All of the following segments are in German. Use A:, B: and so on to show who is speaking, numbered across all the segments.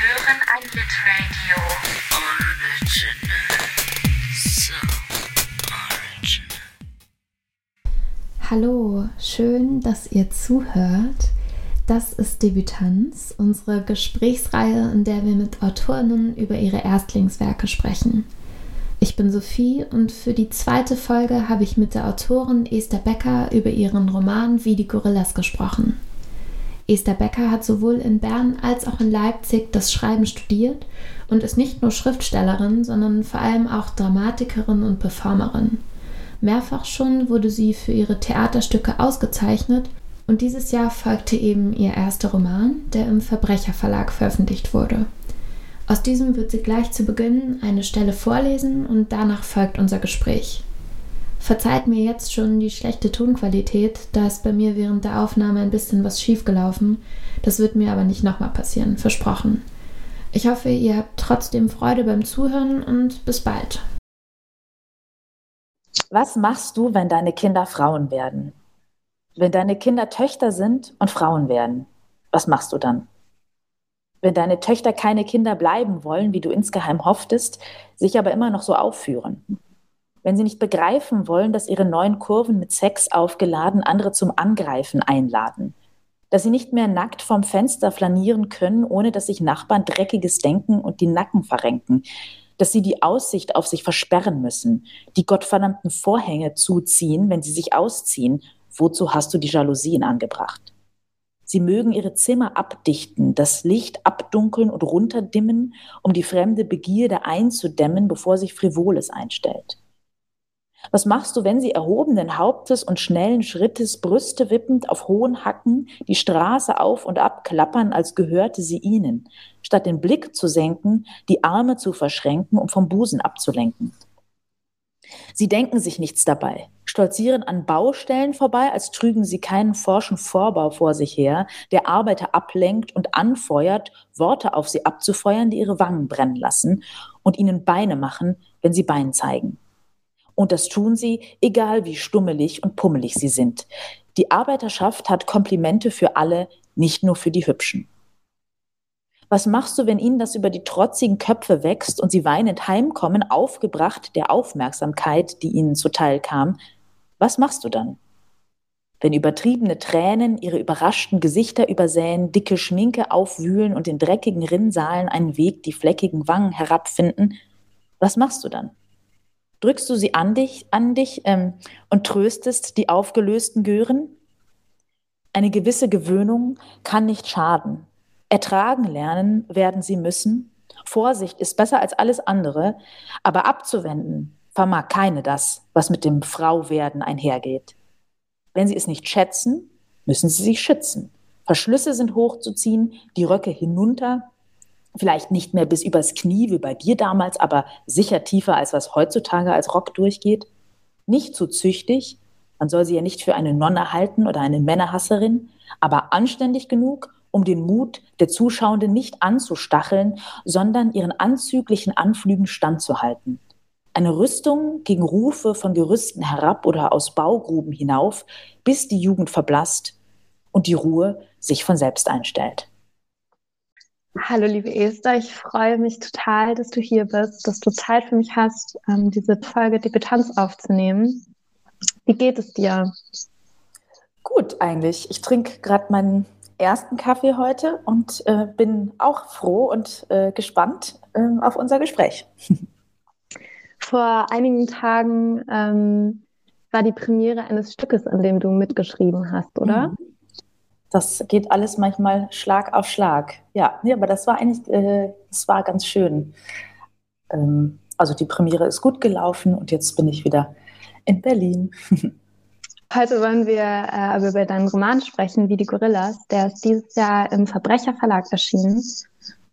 A: hören ein Litradio. So.
B: Hallo, schön, dass ihr zuhört. Das ist Debütanz, unsere Gesprächsreihe, in der wir mit Autorinnen über ihre Erstlingswerke sprechen. Ich bin Sophie und für die zweite Folge habe ich mit der Autorin Esther Becker über ihren Roman Wie die Gorillas gesprochen. Esther Becker hat sowohl in Bern als auch in Leipzig das Schreiben studiert und ist nicht nur Schriftstellerin, sondern vor allem auch Dramatikerin und Performerin. Mehrfach schon wurde sie für ihre Theaterstücke ausgezeichnet und dieses Jahr folgte eben ihr erster Roman, der im Verbrecherverlag veröffentlicht wurde. Aus diesem wird sie gleich zu Beginn eine Stelle vorlesen und danach folgt unser Gespräch. Verzeiht mir jetzt schon die schlechte Tonqualität, da ist bei mir während der Aufnahme ein bisschen was schiefgelaufen. Das wird mir aber nicht nochmal passieren, versprochen. Ich hoffe, ihr habt trotzdem Freude beim Zuhören und bis bald.
C: Was machst du, wenn deine Kinder Frauen werden? Wenn deine Kinder Töchter sind und Frauen werden, was machst du dann? Wenn deine Töchter keine Kinder bleiben wollen, wie du insgeheim hofftest, sich aber immer noch so aufführen, wenn sie nicht begreifen wollen, dass ihre neuen Kurven mit Sex aufgeladen andere zum Angreifen einladen, dass sie nicht mehr nackt vom Fenster flanieren können, ohne dass sich Nachbarn dreckiges denken und die Nacken verrenken, dass sie die Aussicht auf sich versperren müssen, die gottverdammten Vorhänge zuziehen, wenn sie sich ausziehen, wozu hast du die Jalousien angebracht? Sie mögen ihre Zimmer abdichten, das Licht abdunkeln und runterdimmen, um die fremde Begierde einzudämmen, bevor sich Frivoles einstellt. Was machst du, wenn sie erhobenen Hauptes und schnellen Schrittes, Brüste wippend auf hohen Hacken, die Straße auf und ab klappern, als gehörte sie ihnen, statt den Blick zu senken, die Arme zu verschränken, um vom Busen abzulenken? Sie denken sich nichts dabei, stolzieren an Baustellen vorbei, als trügen sie keinen forschen Vorbau vor sich her, der Arbeiter ablenkt und anfeuert, Worte auf sie abzufeuern, die ihre Wangen brennen lassen und ihnen Beine machen, wenn sie Bein zeigen. Und das tun sie, egal wie stummelig und pummelig sie sind. Die Arbeiterschaft hat Komplimente für alle, nicht nur für die Hübschen. Was machst du, wenn ihnen das über die trotzigen Köpfe wächst und sie weinend heimkommen, aufgebracht der Aufmerksamkeit, die ihnen zuteil kam? Was machst du dann? Wenn übertriebene Tränen ihre überraschten Gesichter übersäen, dicke Schminke aufwühlen und in dreckigen Rinnsalen einen Weg die fleckigen Wangen herabfinden, was machst du dann? Drückst du sie an dich, an dich ähm, und tröstest die aufgelösten Gören? Eine gewisse Gewöhnung kann nicht schaden. Ertragen lernen werden sie müssen. Vorsicht ist besser als alles andere, aber abzuwenden vermag keine das, was mit dem Frauwerden einhergeht. Wenn sie es nicht schätzen, müssen sie sich schützen. Verschlüsse sind hochzuziehen, die Röcke hinunter, vielleicht nicht mehr bis übers Knie wie bei dir damals, aber sicher tiefer als was heutzutage als Rock durchgeht. Nicht zu züchtig, man soll sie ja nicht für eine Nonne halten oder eine Männerhasserin, aber anständig genug, um den Mut der Zuschauenden nicht anzustacheln, sondern ihren anzüglichen Anflügen standzuhalten. Eine Rüstung gegen Rufe von Gerüsten herab oder aus Baugruben hinauf, bis die Jugend verblasst und die Ruhe sich von selbst einstellt.
D: Hallo, liebe Esther, ich freue mich total, dass du hier bist, dass du Zeit für mich hast, ähm, diese Folge Debütanz aufzunehmen. Wie geht es dir?
C: Gut, eigentlich. Ich trinke gerade meinen ersten Kaffee heute und äh, bin auch froh und äh, gespannt äh, auf unser Gespräch.
D: Vor einigen Tagen ähm, war die Premiere eines Stückes, an dem du mitgeschrieben hast, oder? Mhm
C: das geht alles manchmal Schlag auf Schlag. Ja, nee, aber das war eigentlich, äh, das war ganz schön. Ähm, also die Premiere ist gut gelaufen und jetzt bin ich wieder in Berlin.
D: Heute wollen wir äh, über deinen Roman sprechen, wie die Gorillas. Der ist dieses Jahr im Verbrecherverlag erschienen.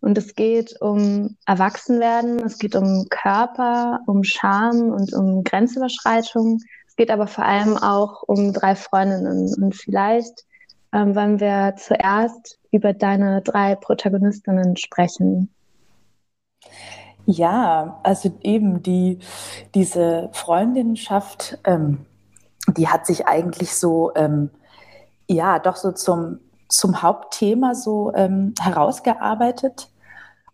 D: Und es geht um Erwachsenwerden, es geht um Körper, um Scham und um Grenzüberschreitung. Es geht aber vor allem auch um drei Freundinnen. Und vielleicht ähm, wollen wir zuerst über deine drei Protagonistinnen sprechen.
C: Ja, also eben die, diese Freundinnenschaft, ähm, die hat sich eigentlich so, ähm, ja, doch so zum, zum Hauptthema so ähm, herausgearbeitet.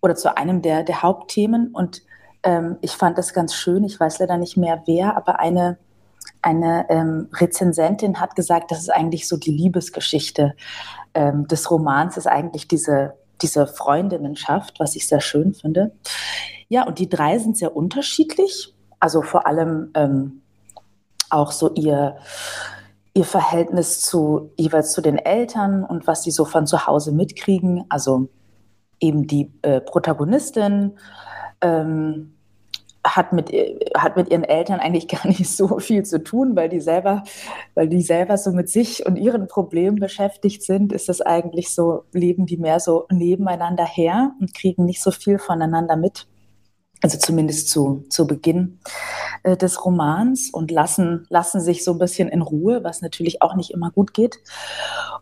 C: oder zu einem der, der Hauptthemen. Und ähm, ich fand das ganz schön. Ich weiß leider nicht mehr wer, aber eine, eine ähm, Rezensentin hat gesagt, das ist eigentlich so die Liebesgeschichte ähm, des Romans, ist eigentlich diese, diese Freundinnenschaft, was ich sehr schön finde. Ja, und die drei sind sehr unterschiedlich. Also vor allem ähm, auch so ihr, ihr Verhältnis zu jeweils zu den Eltern und was sie so von zu Hause mitkriegen. Also eben die äh, Protagonistin ähm, hat mit, hat mit ihren Eltern eigentlich gar nicht so viel zu tun, weil die selber, weil die selber so mit sich und ihren Problemen beschäftigt sind, ist das eigentlich so, leben die mehr so nebeneinander her und kriegen nicht so viel voneinander mit. Also zumindest zu, zu Beginn äh, des Romans und lassen, lassen sich so ein bisschen in Ruhe, was natürlich auch nicht immer gut geht.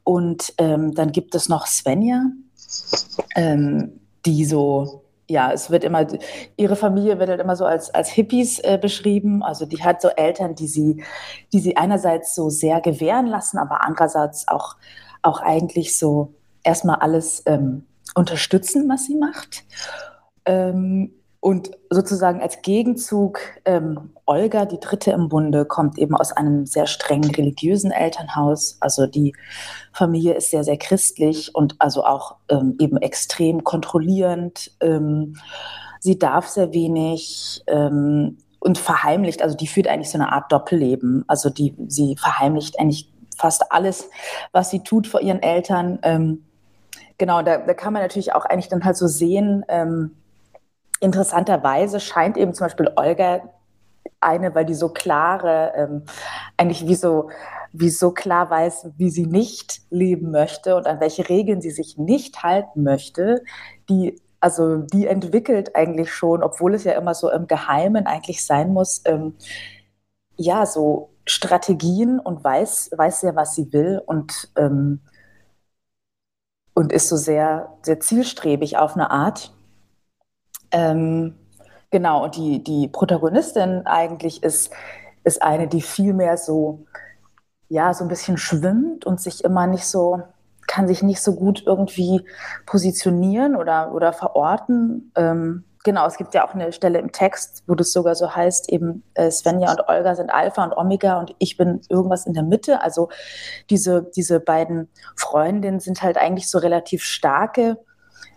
C: Und ähm, dann gibt es noch Svenja, ähm, die so, ja, es wird immer, ihre Familie wird halt immer so als, als Hippies äh, beschrieben. Also die hat so Eltern, die sie, die sie einerseits so sehr gewähren lassen, aber andererseits auch, auch eigentlich so erstmal alles ähm, unterstützen, was sie macht. Ähm, und sozusagen als Gegenzug, ähm, Olga, die dritte im Bunde, kommt eben aus einem sehr strengen religiösen Elternhaus. Also die Familie ist sehr, sehr christlich und also auch ähm, eben extrem kontrollierend. Ähm, sie darf sehr wenig ähm, und verheimlicht, also die führt eigentlich so eine Art Doppelleben. Also die, sie verheimlicht eigentlich fast alles, was sie tut vor ihren Eltern. Ähm, genau, da, da kann man natürlich auch eigentlich dann halt so sehen, ähm, interessanterweise scheint eben zum Beispiel Olga eine, weil die so klare, ähm, eigentlich wie so, wie so klar weiß, wie sie nicht leben möchte und an welche Regeln sie sich nicht halten möchte, die also die entwickelt eigentlich schon, obwohl es ja immer so im Geheimen eigentlich sein muss, ähm, ja, so Strategien und weiß, weiß sehr, was sie will und, ähm, und ist so sehr, sehr zielstrebig auf eine Art. Ähm, genau, und die, die Protagonistin eigentlich ist, ist eine, die viel mehr so, ja, so ein bisschen schwimmt und sich immer nicht so, kann sich nicht so gut irgendwie positionieren oder, oder verorten. Ähm, genau, es gibt ja auch eine Stelle im Text, wo das sogar so heißt, eben äh, Svenja und Olga sind Alpha und Omega und ich bin irgendwas in der Mitte. Also diese, diese beiden Freundinnen sind halt eigentlich so relativ starke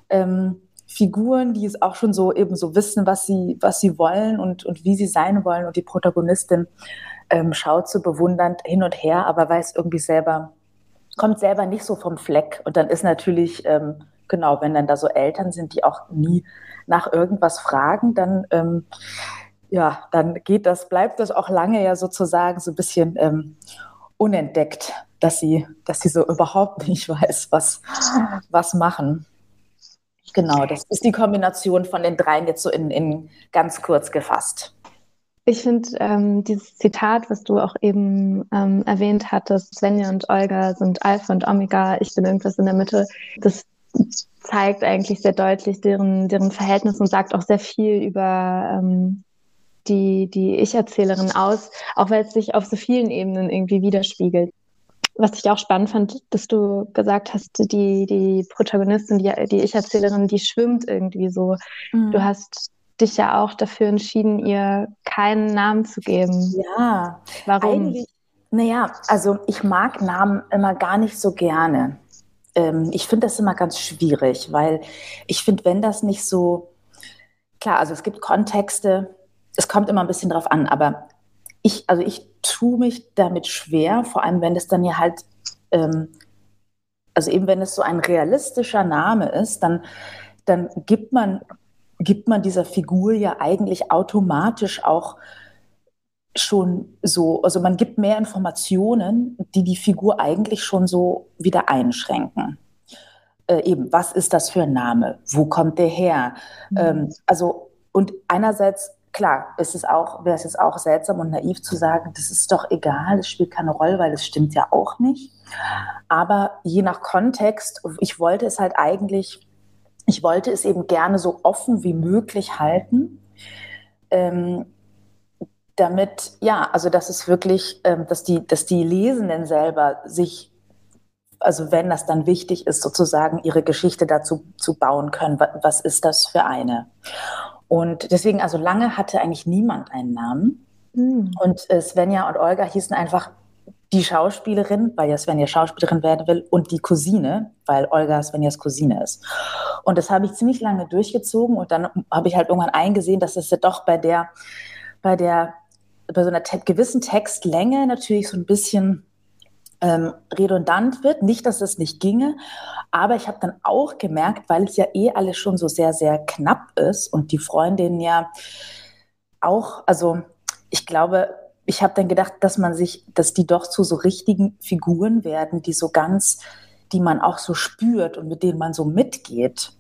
C: ähm, Figuren, die es auch schon so eben so wissen, was sie, was sie wollen und, und wie sie sein wollen. Und die Protagonistin ähm, schaut so bewundernd hin und her, aber weiß irgendwie selber, kommt selber nicht so vom Fleck. Und dann ist natürlich, ähm, genau, wenn dann da so Eltern sind, die auch nie nach irgendwas fragen, dann, ähm, ja, dann geht das, bleibt das auch lange ja sozusagen so ein bisschen ähm, unentdeckt, dass sie, dass sie so überhaupt nicht weiß, was, was machen. Genau, das ist die Kombination von den dreien jetzt so in, in ganz kurz gefasst.
D: Ich finde ähm, dieses Zitat, was du auch eben ähm, erwähnt hattest, Svenja und Olga sind Alpha und Omega, ich bin irgendwas in der Mitte, das zeigt eigentlich sehr deutlich deren, deren Verhältnis und sagt auch sehr viel über ähm, die, die Ich-Erzählerin aus, auch weil es sich auf so vielen Ebenen irgendwie widerspiegelt was ich auch spannend fand, dass du gesagt hast, die, die Protagonistin, die, die Ich-Erzählerin, die schwimmt irgendwie so. Mhm. Du hast dich ja auch dafür entschieden, ihr keinen Namen zu geben.
C: Ja. Warum? Eigentlich, naja, also ich mag Namen immer gar nicht so gerne. Ähm, ich finde das immer ganz schwierig, weil ich finde, wenn das nicht so, klar, also es gibt Kontexte, es kommt immer ein bisschen drauf an, aber ich, also ich tue mich damit schwer, vor allem wenn es dann ja halt, ähm, also eben wenn es so ein realistischer Name ist, dann, dann gibt man, gibt man dieser Figur ja eigentlich automatisch auch schon so, also man gibt mehr Informationen, die die Figur eigentlich schon so wieder einschränken. Äh, eben, was ist das für ein Name? Wo kommt der her? Mhm. Ähm, also, und einerseits klar, ist es auch, wäre es jetzt auch seltsam und naiv zu sagen, das ist doch egal, es spielt keine Rolle, weil es stimmt ja auch nicht. Aber je nach Kontext, ich wollte es halt eigentlich, ich wollte es eben gerne so offen wie möglich halten, ähm, damit, ja, also dass es wirklich, ähm, dass die, dass die Lesenden selber sich also wenn das dann wichtig ist, sozusagen ihre Geschichte dazu zu bauen können, was ist das für eine? Und deswegen, also lange hatte eigentlich niemand einen Namen. Mhm. Und äh, Svenja und Olga hießen einfach die Schauspielerin, weil ja Svenja Schauspielerin werden will, und die Cousine, weil Olga Svenjas Cousine ist. Und das habe ich ziemlich lange durchgezogen und dann habe ich halt irgendwann eingesehen, dass es ja doch bei der, bei der, bei so einer te gewissen Textlänge natürlich so ein bisschen ähm, redundant wird. Nicht, dass es nicht ginge, aber ich habe dann auch gemerkt, weil es ja eh alles schon so sehr, sehr knapp ist und die Freundinnen ja auch, also ich glaube, ich habe dann gedacht, dass man sich, dass die doch zu so richtigen Figuren werden, die so ganz, die man auch so spürt und mit denen man so mitgeht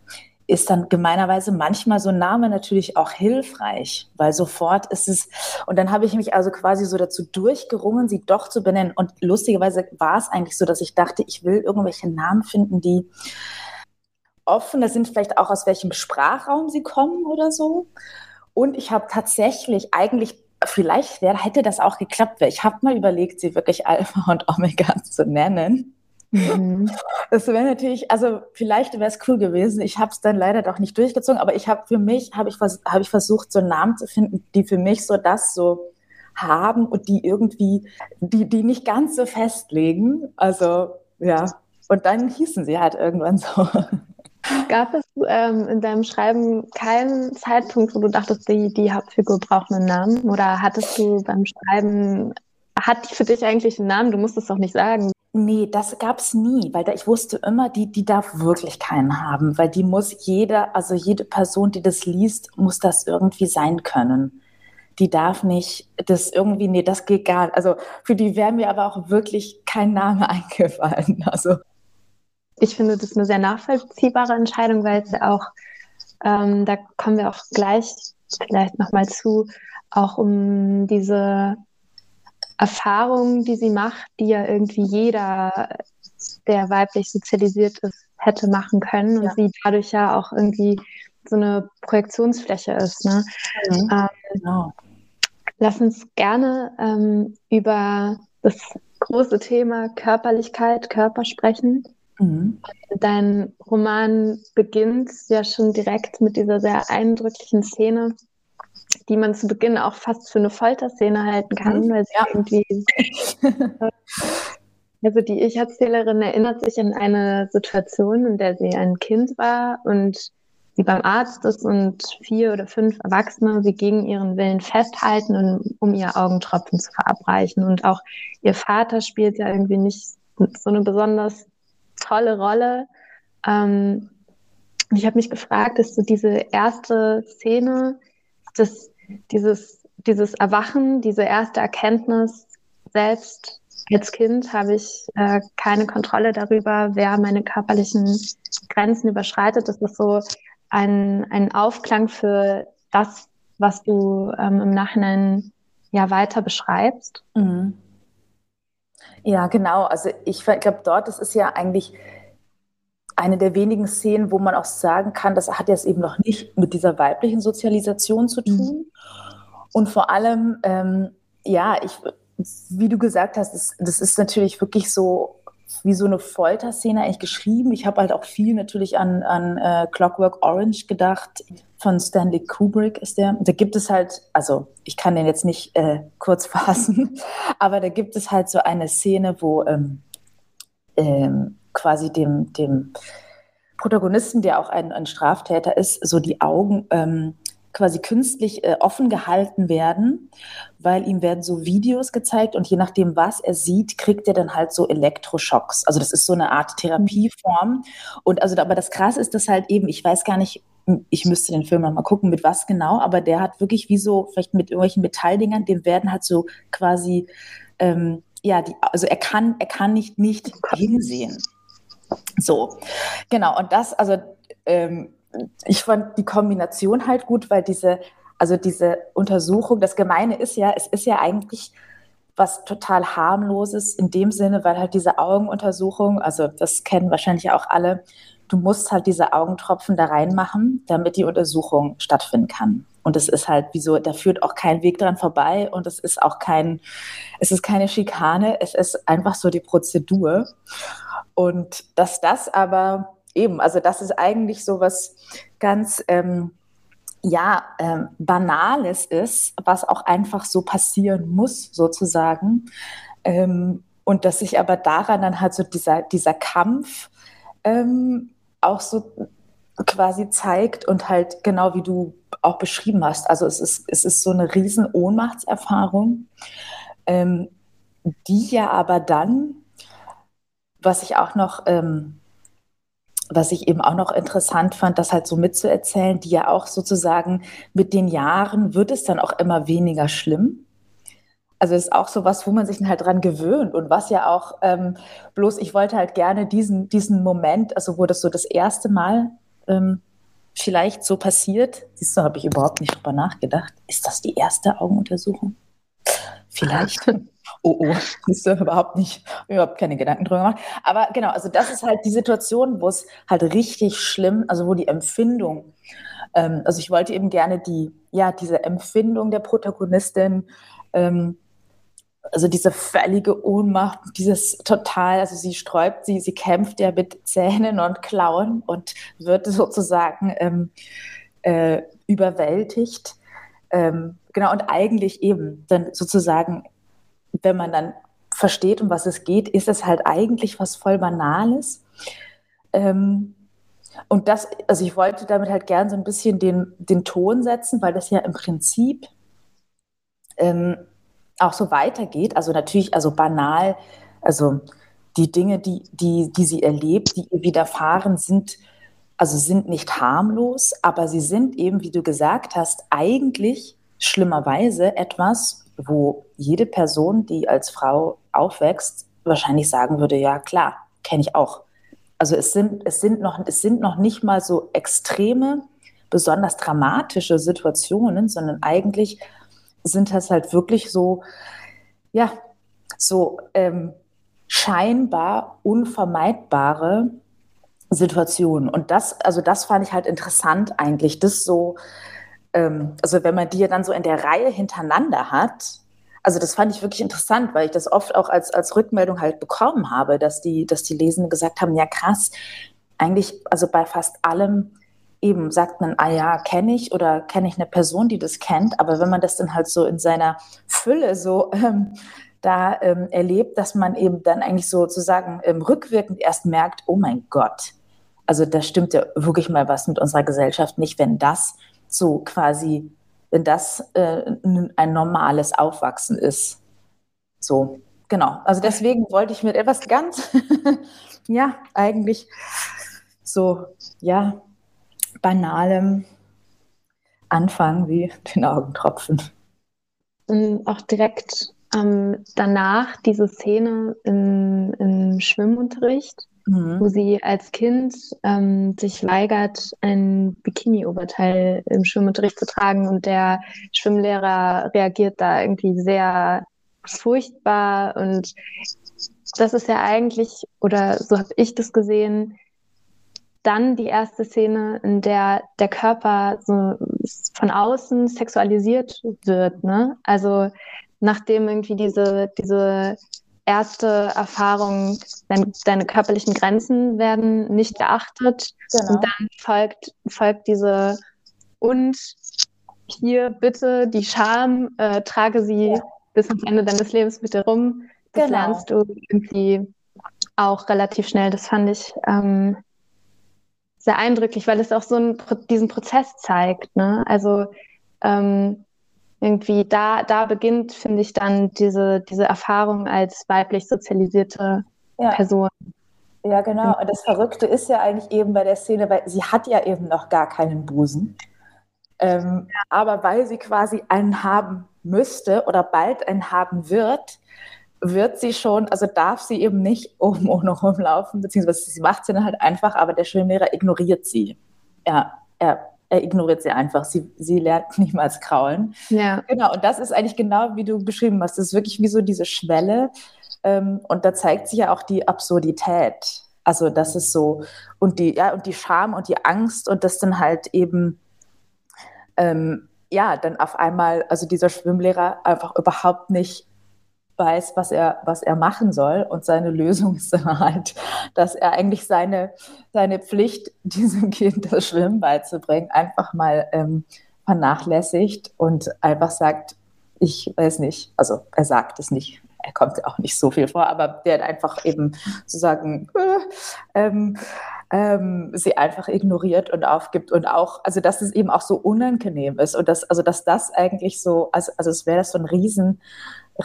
C: ist dann gemeinerweise manchmal so ein Name natürlich auch hilfreich, weil sofort ist es, und dann habe ich mich also quasi so dazu durchgerungen, sie doch zu benennen. Und lustigerweise war es eigentlich so, dass ich dachte, ich will irgendwelche Namen finden, die offener sind, vielleicht auch aus welchem Sprachraum sie kommen oder so. Und ich habe tatsächlich eigentlich vielleicht wäre, hätte das auch geklappt. Ich habe mal überlegt, sie wirklich Alpha und Omega zu nennen. Mhm. Das wäre natürlich, also vielleicht wäre es cool gewesen. Ich habe es dann leider doch nicht durchgezogen, aber ich habe für mich, habe ich, hab ich versucht, so einen Namen zu finden, die für mich so das so haben und die irgendwie, die, die nicht ganz so festlegen. Also ja, und dann hießen sie halt irgendwann so.
D: Gab es ähm, in deinem Schreiben keinen Zeitpunkt, wo du dachtest, die, die Hauptfigur braucht einen Namen? Oder hattest du beim Schreiben, hat die für dich eigentlich einen Namen? Du musst es doch nicht sagen.
C: Nee, das gab es nie, weil da, ich wusste immer, die, die darf wirklich keinen haben, weil die muss jeder, also jede Person, die das liest, muss das irgendwie sein können. Die darf nicht das irgendwie, nee, das geht gar nicht. Also für die wäre mir aber auch wirklich kein Name eingefallen. Also
D: ich finde das eine sehr nachvollziehbare Entscheidung, weil es auch, ähm, da kommen wir auch gleich vielleicht nochmal zu, auch um diese Erfahrungen, die sie macht, die ja irgendwie jeder, der weiblich sozialisiert ist, hätte machen können und ja. sie dadurch ja auch irgendwie so eine Projektionsfläche ist. Ne? Mhm. Ähm, genau. Lass uns gerne ähm, über das große Thema Körperlichkeit, Körper sprechen. Mhm. Dein Roman beginnt ja schon direkt mit dieser sehr eindrücklichen Szene, die man zu Beginn auch fast für eine Folterszene halten kann, mhm. weil sie ja. irgendwie. also die Ich-Erzählerin erinnert sich an eine Situation, in der sie ein Kind war und sie beim Arzt ist und vier oder fünf Erwachsene sie gegen ihren Willen festhalten, um ihr Augentropfen zu verabreichen. Und auch ihr Vater spielt ja irgendwie nicht so eine besonders tolle Rolle. Ähm, ich habe mich gefragt, dass so diese erste Szene, das, dieses, dieses Erwachen, diese erste Erkenntnis, selbst als Kind habe ich äh, keine Kontrolle darüber, wer meine körperlichen Grenzen überschreitet. Das ist so ein, ein Aufklang für das, was du ähm, im Nachhinein ja weiter beschreibst. Mhm.
C: Ja, genau. Also ich glaube, dort, das ist ja eigentlich eine der wenigen Szenen, wo man auch sagen kann, das hat jetzt eben noch nicht mit dieser weiblichen Sozialisation zu tun. Mhm. Und vor allem, ähm, ja, ich, wie du gesagt hast, das, das ist natürlich wirklich so wie so eine Folterszene eigentlich geschrieben. Ich habe halt auch viel natürlich an, an uh, Clockwork Orange gedacht. Von Stanley Kubrick ist der. Da gibt es halt, also ich kann den jetzt nicht äh, kurz fassen, aber da gibt es halt so eine Szene, wo ähm, ähm, quasi dem, dem Protagonisten, der auch ein, ein Straftäter ist, so die Augen ähm, quasi künstlich äh, offen gehalten werden, weil ihm werden so Videos gezeigt und je nachdem, was er sieht, kriegt er dann halt so Elektroschocks. Also das ist so eine Art Therapieform. Und also, aber das Krasse ist, dass halt eben, ich weiß gar nicht, ich müsste den Film nochmal gucken, mit was genau, aber der hat wirklich wie so, vielleicht mit irgendwelchen Metalldingern, dem werden halt so quasi, ähm, ja, die, also er kann, er kann nicht, nicht hinsehen. So, genau. Und das, also ähm, ich fand die Kombination halt gut, weil diese, also diese Untersuchung, das Gemeine ist ja, es ist ja eigentlich was total harmloses in dem Sinne, weil halt diese Augenuntersuchung, also das kennen wahrscheinlich auch alle, du musst halt diese Augentropfen da reinmachen, damit die Untersuchung stattfinden kann. Und es ist halt wie so, da führt auch kein Weg dran vorbei und es ist auch kein, es ist keine Schikane, es ist einfach so die Prozedur. Und dass das aber eben, also das ist eigentlich so was ganz, ähm, ja, ähm, Banales ist, was auch einfach so passieren muss, sozusagen. Ähm, und dass sich aber daran dann halt so dieser, dieser Kampf ähm, auch so quasi zeigt und halt genau wie du auch beschrieben hast. Also es ist, es ist so eine riesen Ohnmachtserfahrung, ähm, die ja aber dann, was ich auch noch, ähm, was ich eben auch noch interessant fand, das halt so mitzuerzählen, die ja auch sozusagen mit den Jahren wird es dann auch immer weniger schlimm. Also ist auch so was, wo man sich dann halt dran gewöhnt und was ja auch ähm, bloß, ich wollte halt gerne diesen, diesen Moment, also wo das so das erste Mal ähm, vielleicht so passiert. Siehst du, habe ich überhaupt nicht drüber nachgedacht. Ist das die erste Augenuntersuchung? Vielleicht. oh, oh, siehst du, überhaupt nicht, überhaupt keine Gedanken drüber gemacht. Aber genau, also das ist halt die Situation, wo es halt richtig schlimm, also wo die Empfindung, ähm, also ich wollte eben gerne die, ja, diese Empfindung der Protagonistin, ähm, also diese völlige Ohnmacht, dieses total, also sie sträubt, sie, sie kämpft ja mit Zähnen und Klauen und wird sozusagen ähm, äh, überwältigt. Ähm, genau, und eigentlich eben dann sozusagen, wenn man dann versteht, um was es geht, ist es halt eigentlich was voll Banales. Ähm, und das, also ich wollte damit halt gern so ein bisschen den, den Ton setzen, weil das ja im Prinzip ähm, auch so weitergeht. Also natürlich, also banal, also die Dinge, die, die, die sie erlebt, die ihr widerfahren, sind, also sind nicht harmlos, aber sie sind eben, wie du gesagt hast, eigentlich schlimmerweise etwas, wo jede Person, die als Frau aufwächst, wahrscheinlich sagen würde, ja klar, kenne ich auch. Also es sind, es, sind noch, es sind noch nicht mal so extreme, besonders dramatische Situationen, sondern eigentlich sind das halt wirklich so, ja, so ähm, scheinbar unvermeidbare Situationen. Und das, also das fand ich halt interessant eigentlich, das so, ähm, also wenn man die ja dann so in der Reihe hintereinander hat, also das fand ich wirklich interessant, weil ich das oft auch als, als Rückmeldung halt bekommen habe, dass die, dass die Lesenden gesagt haben, ja krass, eigentlich, also bei fast allem eben sagt man, ah ja, kenne ich oder kenne ich eine Person, die das kennt, aber wenn man das dann halt so in seiner Fülle so ähm, da ähm, erlebt, dass man eben dann eigentlich sozusagen ähm, rückwirkend erst merkt, oh mein Gott, also da stimmt ja wirklich mal was mit unserer Gesellschaft nicht, wenn das so quasi, wenn das äh, ein normales Aufwachsen ist. So, genau. Also deswegen wollte ich mit etwas ganz, ja, eigentlich so, ja, banalem Anfang wie den Augentropfen.
D: Und auch direkt ähm, danach diese Szene im, im Schwimmunterricht, mhm. wo sie als Kind ähm, sich weigert, ein Bikini-Oberteil im Schwimmunterricht zu tragen und der Schwimmlehrer reagiert da irgendwie sehr furchtbar und das ist ja eigentlich, oder so habe ich das gesehen, dann die erste Szene, in der der Körper so von außen sexualisiert wird. Ne? Also nachdem irgendwie diese, diese erste Erfahrung, dein, deine körperlichen Grenzen werden nicht beachtet genau. und dann folgt, folgt diese und hier bitte die Scham, äh, trage sie ja. bis ans Ende deines Lebens mit dir rum. Das genau. lernst du irgendwie auch relativ schnell. Das fand ich ähm, sehr eindrücklich, weil es auch so einen, diesen Prozess zeigt. Ne? Also ähm, irgendwie da, da beginnt, finde ich, dann diese, diese Erfahrung als weiblich sozialisierte ja. Person.
C: Ja, genau. Und das Verrückte ist ja eigentlich eben bei der Szene, weil sie hat ja eben noch gar keinen Busen. Ähm, ja. Aber weil sie quasi einen haben müsste oder bald einen haben wird, wird sie schon, also darf sie eben nicht oben ohne rumlaufen, beziehungsweise sie macht sie dann halt einfach, aber der Schwimmlehrer ignoriert sie. Ja, er, er ignoriert sie einfach. Sie, sie lernt niemals kraulen. Ja. Genau, und das ist eigentlich genau, wie du beschrieben hast. Das ist wirklich wie so diese Schwelle. Ähm, und da zeigt sich ja auch die Absurdität. Also das ist so, und die, ja, und die Scham und die Angst und das dann halt eben, ähm, ja, dann auf einmal, also dieser Schwimmlehrer einfach überhaupt nicht weiß, was er, was er machen soll. Und seine Lösung ist dann halt, dass er eigentlich seine, seine Pflicht, diesem Kind das Schwimmen beizubringen, einfach mal ähm, vernachlässigt und einfach sagt, ich weiß nicht, also er sagt es nicht, er kommt auch nicht so viel vor, aber der einfach eben sozusagen äh, ähm, ähm, sie einfach ignoriert und aufgibt und auch, also dass es eben auch so unangenehm ist und dass, also dass das eigentlich so, also, also es wäre das so ein riesen,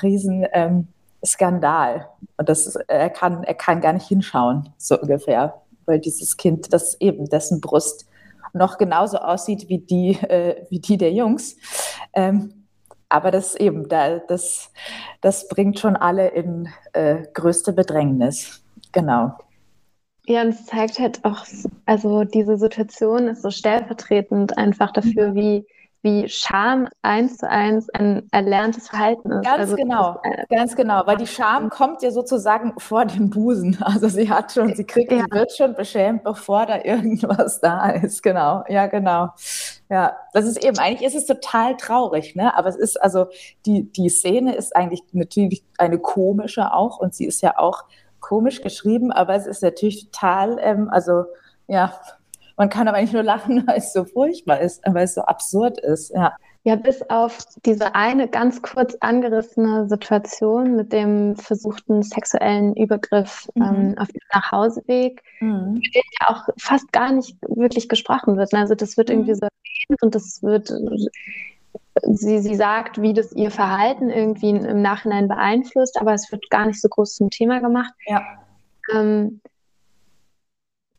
C: riesen ähm, Skandal und das, er kann, er kann gar nicht hinschauen, so ungefähr, weil dieses Kind, das eben dessen Brust noch genauso aussieht wie die, äh, wie die der Jungs, ähm, aber das eben, da, das, das bringt schon alle in äh, größte Bedrängnis. Genau.
D: Ja, und es zeigt halt auch, also diese Situation ist so stellvertretend einfach dafür, wie wie Scham eins zu eins ein erlerntes Verhalten ist.
C: Ganz also genau, ist, äh, ganz genau, weil die Scham kommt ja sozusagen vor dem Busen. Also sie hat schon, sie kriegt, ja. sie wird schon beschämt, bevor da irgendwas da ist. Genau, ja, genau. Ja, das ist eben, eigentlich ist es total traurig, ne? Aber es ist, also die, die Szene ist eigentlich natürlich eine komische auch und sie ist ja auch komisch geschrieben, aber es ist natürlich total, ähm, also ja, man kann aber nicht nur lachen, weil es so furchtbar ist, weil es so absurd ist. Ja.
D: Ja, bis auf diese eine ganz kurz angerissene Situation mit dem versuchten sexuellen Übergriff mhm. ähm, auf dem Nachhauseweg, mhm. steht ja auch fast gar nicht wirklich gesprochen wird. Also das wird irgendwie mhm. so erwähnt und das wird, sie, sie sagt, wie das ihr Verhalten irgendwie im Nachhinein beeinflusst, aber es wird gar nicht so groß zum Thema gemacht.
C: Ja. Ähm,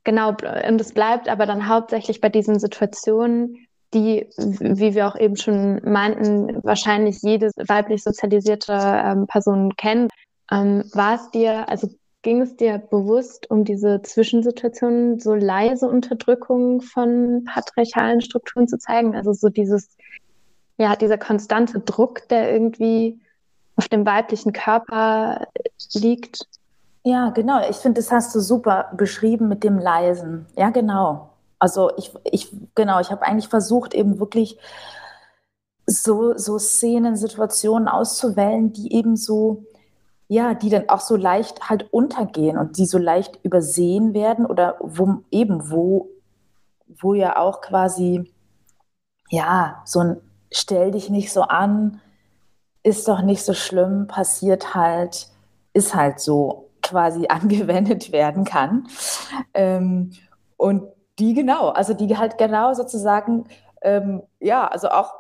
D: Genau, und es bleibt aber dann hauptsächlich bei diesen Situationen, die, wie wir auch eben schon meinten, wahrscheinlich jede weiblich sozialisierte ähm, Person kennt. Ähm, war es dir, also ging es dir bewusst um diese Zwischensituationen, so leise Unterdrückung von patriarchalen Strukturen zu zeigen? Also so dieses, ja, dieser konstante Druck, der irgendwie auf dem weiblichen Körper liegt?
C: Ja, genau. Ich finde, das hast du super beschrieben mit dem Leisen. Ja, genau. Also ich, ich genau, ich habe eigentlich versucht, eben wirklich so, so Szenen, Situationen auszuwählen, die eben so, ja, die dann auch so leicht halt untergehen und die so leicht übersehen werden oder wo eben, wo, wo ja auch quasi, ja, so ein Stell dich nicht so an, ist doch nicht so schlimm, passiert halt, ist halt so quasi angewendet werden kann. Ähm, und die genau, also die halt genau sozusagen, ähm, ja, also auch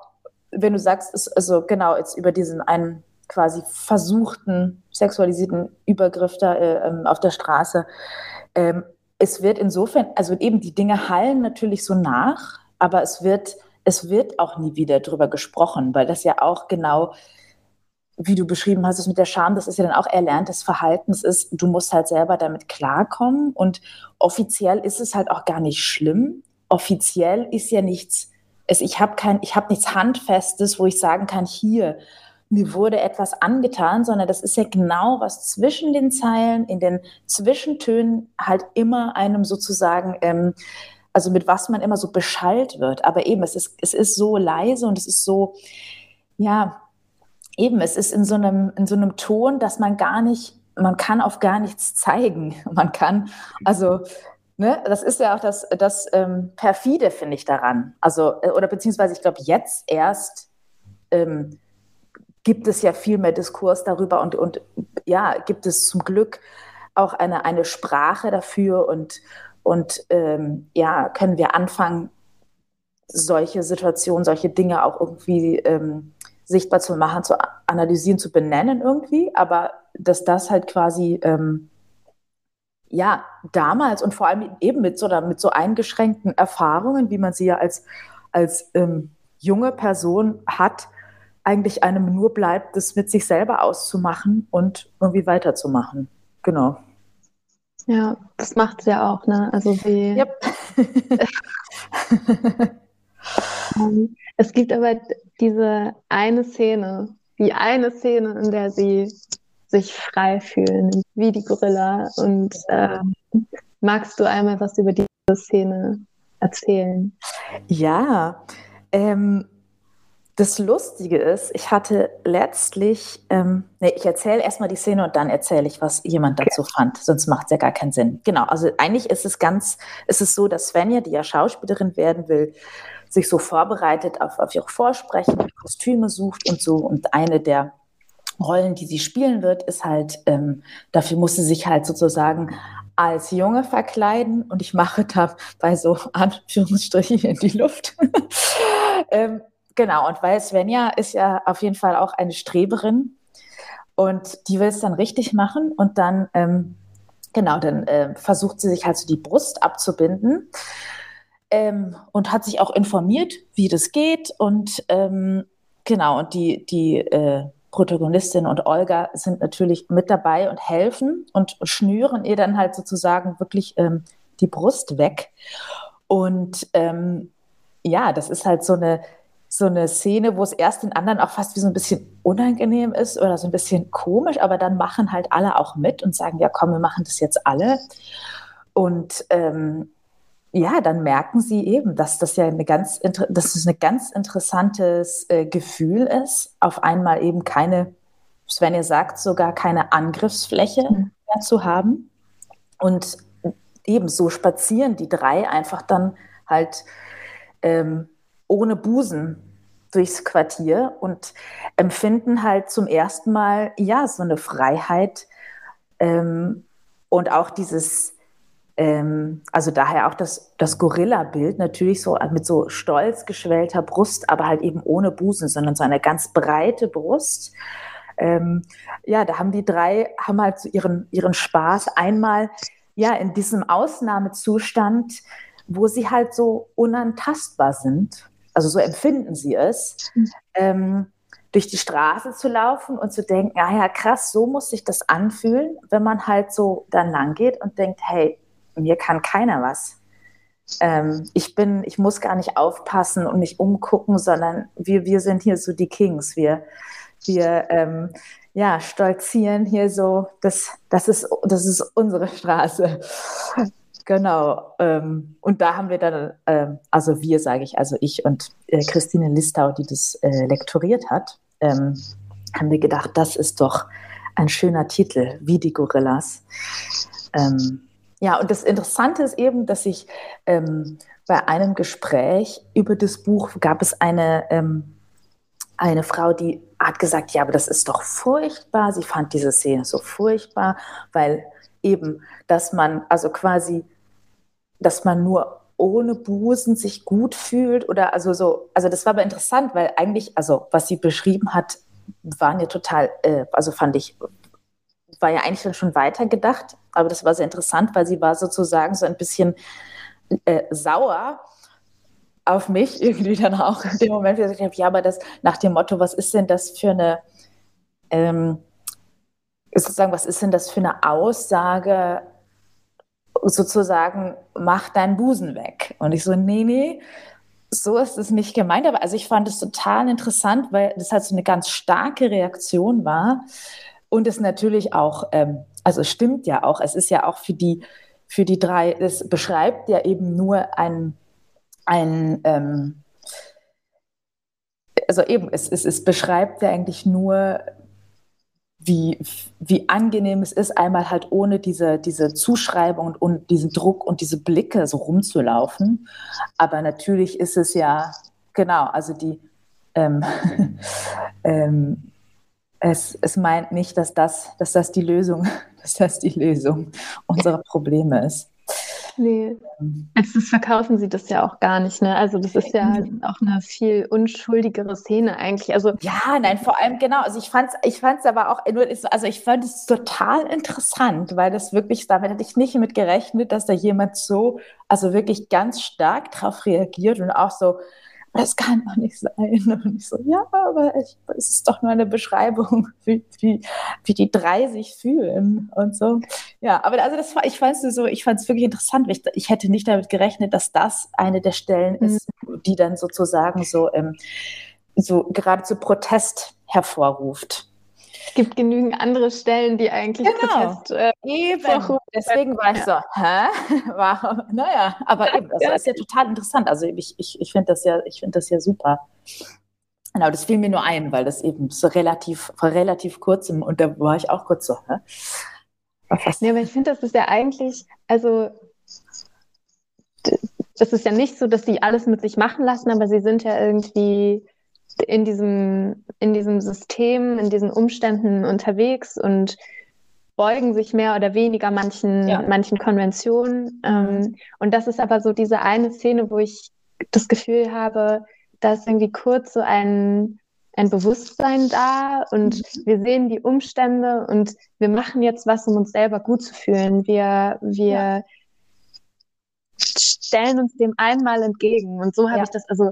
C: wenn du sagst, ist, also genau jetzt über diesen einen quasi versuchten sexualisierten Übergriff da äh, ähm, auf der Straße, ähm, es wird insofern, also eben die Dinge hallen natürlich so nach, aber es wird, es wird auch nie wieder drüber gesprochen, weil das ja auch genau wie du beschrieben hast, es mit der Scham, das ist ja dann auch erlerntes Verhalten. Es ist, du musst halt selber damit klarkommen und offiziell ist es halt auch gar nicht schlimm. Offiziell ist ja nichts, es, ich habe kein, ich habe nichts Handfestes, wo ich sagen kann, hier, mir wurde etwas angetan, sondern das ist ja genau was zwischen den Zeilen, in den Zwischentönen halt immer einem sozusagen, ähm, also mit was man immer so beschallt wird. Aber eben, es ist, es ist so leise und es ist so, ja, eben, es ist in so einem, in so einem Ton, dass man gar nicht, man kann auf gar nichts zeigen. Man kann, also, ne, das ist ja auch das, das ähm, perfide, finde ich, daran. Also, äh, oder beziehungsweise, ich glaube, jetzt erst ähm, gibt es ja viel mehr Diskurs darüber und, und ja, gibt es zum Glück auch eine, eine Sprache dafür und, und ähm, ja, können wir anfangen, solche Situationen, solche Dinge auch irgendwie ähm, sichtbar zu machen, zu analysieren, zu benennen irgendwie, aber dass das halt quasi ähm, ja damals und vor allem eben mit so, mit so eingeschränkten Erfahrungen, wie man sie ja als, als ähm, junge Person hat, eigentlich einem nur bleibt, das mit sich selber auszumachen und irgendwie weiterzumachen. Genau.
D: Ja, das macht es ja auch, ne? Also wie. Yep. Ähm, es gibt aber diese eine Szene, die eine Szene, in der sie sich frei fühlen, wie die Gorilla. Und äh, magst du einmal was über diese Szene erzählen?
C: Ja, ähm, das Lustige ist, ich hatte letztlich, ähm, nee, ich erzähle erstmal die Szene und dann erzähle ich, was jemand dazu okay. fand, sonst macht es ja gar keinen Sinn. Genau, also eigentlich ist es ganz, ist es so, dass Svenja, die ja Schauspielerin werden will, sich so vorbereitet auf, auf ihre Vorsprechen, Kostüme sucht und so. Und eine der Rollen, die sie spielen wird, ist halt, ähm, dafür muss sie sich halt sozusagen als Junge verkleiden. Und ich mache da bei so Anführungsstrichen in die Luft. ähm, Genau, und weil Svenja ist ja auf jeden Fall auch eine Streberin. Und die will es dann richtig machen. Und dann, ähm, genau, dann äh, versucht sie sich halt so die Brust abzubinden ähm, und hat sich auch informiert, wie das geht und ähm, genau, und die, die äh, Protagonistin und Olga sind natürlich mit dabei und helfen und schnüren ihr dann halt sozusagen wirklich ähm, die Brust weg. Und ähm, ja, das ist halt so eine so eine Szene, wo es erst den anderen auch fast wie so ein bisschen unangenehm ist oder so ein bisschen komisch, aber dann machen halt alle auch mit und sagen, ja komm, wir machen das jetzt alle. Und ähm, ja, dann merken sie eben, dass das ja eine ganz, dass es ein ganz interessantes äh, Gefühl ist, auf einmal eben keine, Svenja sagt sogar, keine Angriffsfläche mhm. mehr zu haben. Und ebenso spazieren die drei einfach dann halt ähm, ohne Busen durchs Quartier und empfinden halt zum ersten Mal, ja, so eine Freiheit ähm, und auch dieses, ähm, also daher auch das, das Gorilla-Bild natürlich so mit so stolz geschwellter Brust, aber halt eben ohne Busen, sondern so eine ganz breite Brust. Ähm, ja, da haben die drei, haben halt so ihren, ihren Spaß einmal, ja, in diesem Ausnahmezustand, wo sie halt so unantastbar sind also so empfinden sie es, mhm. ähm, durch die Straße zu laufen und zu denken, ah ja, krass, so muss sich das anfühlen, wenn man halt so dann lang geht und denkt, hey, mir kann keiner was. Ähm, ich bin, ich muss gar nicht aufpassen und nicht umgucken, sondern wir, wir sind hier so die Kings. Wir, wir ähm, ja, stolzieren hier so, das, das, ist, das ist unsere Straße. Genau. Ähm, und da haben wir dann, ähm, also wir sage ich, also ich und äh, Christine Listau, die das äh, lektoriert hat, ähm, haben wir gedacht, das ist doch ein schöner Titel, wie die Gorillas. Ähm, ja, und das Interessante ist eben, dass ich ähm, bei einem Gespräch über das Buch gab es eine, ähm, eine Frau, die hat gesagt, ja, aber das ist doch furchtbar. Sie fand diese Szene so furchtbar, weil eben, dass man also quasi dass man nur ohne Busen sich gut fühlt oder also so, also das war aber interessant, weil eigentlich, also was sie beschrieben hat, waren ja total, äh, also fand ich, war ja eigentlich dann schon weitergedacht, aber das war sehr interessant, weil sie war sozusagen so ein bisschen äh, sauer auf mich irgendwie dann auch in dem Moment, wo ich gesagt habe, ja, aber das nach dem Motto, was ist denn das für eine, ähm, sozusagen, was ist denn das für eine Aussage sozusagen, mach deinen Busen weg. Und ich so, nee, nee, so ist es nicht gemeint. Aber also ich fand es total interessant, weil das halt so eine ganz starke Reaktion war. Und es natürlich auch, ähm, also es stimmt ja auch, es ist ja auch für die, für die drei, es beschreibt ja eben nur ein, ein ähm, also eben, es, es, es beschreibt ja eigentlich nur wie, wie angenehm es ist, einmal halt ohne diese, diese Zuschreibung und, und diesen Druck und diese Blicke so rumzulaufen. Aber natürlich ist es ja, genau, also die, ähm, ähm, es, es meint nicht, dass das, dass das die Lösung, dass das die Lösung unserer Probleme ist.
D: Nee. Also das verkaufen sie das ja auch gar nicht, ne? Also das ist ja auch eine viel unschuldigere Szene eigentlich. Also
C: ja, nein, vor allem genau. Also ich fand es ich fand's aber auch, also ich fand es total interessant, weil das wirklich, damit hätte ich nicht mit gerechnet, dass da jemand so, also wirklich ganz stark darauf reagiert und auch so, das kann doch nicht sein. Und ich so, ja, aber ich, es ist doch nur eine Beschreibung, wie, wie, wie die drei sich fühlen und so. Ja, aber also das war, ich fand es so, ich fand es wirklich interessant. Ich, ich hätte nicht damit gerechnet, dass das eine der Stellen mhm. ist, die dann sozusagen so, ähm, so geradezu Protest hervorruft.
D: Es gibt genügend andere Stellen, die eigentlich
C: genau. Protest äh, eben. Deswegen war ich so, hä? Warum? Naja, aber eben, das ist ja total interessant. Also ich, ich, ich finde das ja, ich finde das ja super. Genau, das fiel mir nur ein, weil das eben so relativ, vor relativ kurzem, und da war ich auch kurz so, hä?
D: Ja, aber ich finde, das ist ja eigentlich, also das ist ja nicht so, dass die alles mit sich machen lassen, aber sie sind ja irgendwie in diesem, in diesem System, in diesen Umständen unterwegs und beugen sich mehr oder weniger manchen, ja. manchen Konventionen. Ähm, und das ist aber so diese eine Szene, wo ich das Gefühl habe, da ist irgendwie kurz so ein, ein Bewusstsein da und wir sehen die Umstände und wir machen jetzt was, um uns selber gut zu fühlen. Wir, wir ja. stellen uns dem einmal entgegen. Und so habe ja. ich das, also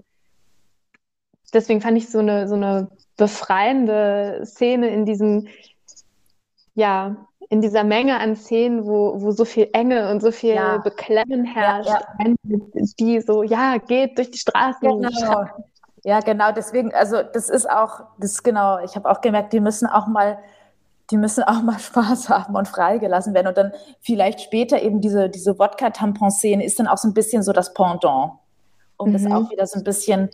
D: deswegen fand ich so eine, so eine befreiende Szene in diesem, ja, in dieser Menge an Szenen, wo, wo so viel Enge und so viel ja. Beklemmen herrscht, ja, ja. die so, ja, geht durch die Straßen.
C: Genau. Ja, genau, deswegen, also das ist auch, das genau, ich habe auch gemerkt, die müssen auch mal, die müssen auch mal Spaß haben und freigelassen werden. Und dann vielleicht später eben diese, diese Wodka-Tampon-Szene ist dann auch so ein bisschen so das Pendant, um mhm. das auch wieder so ein bisschen,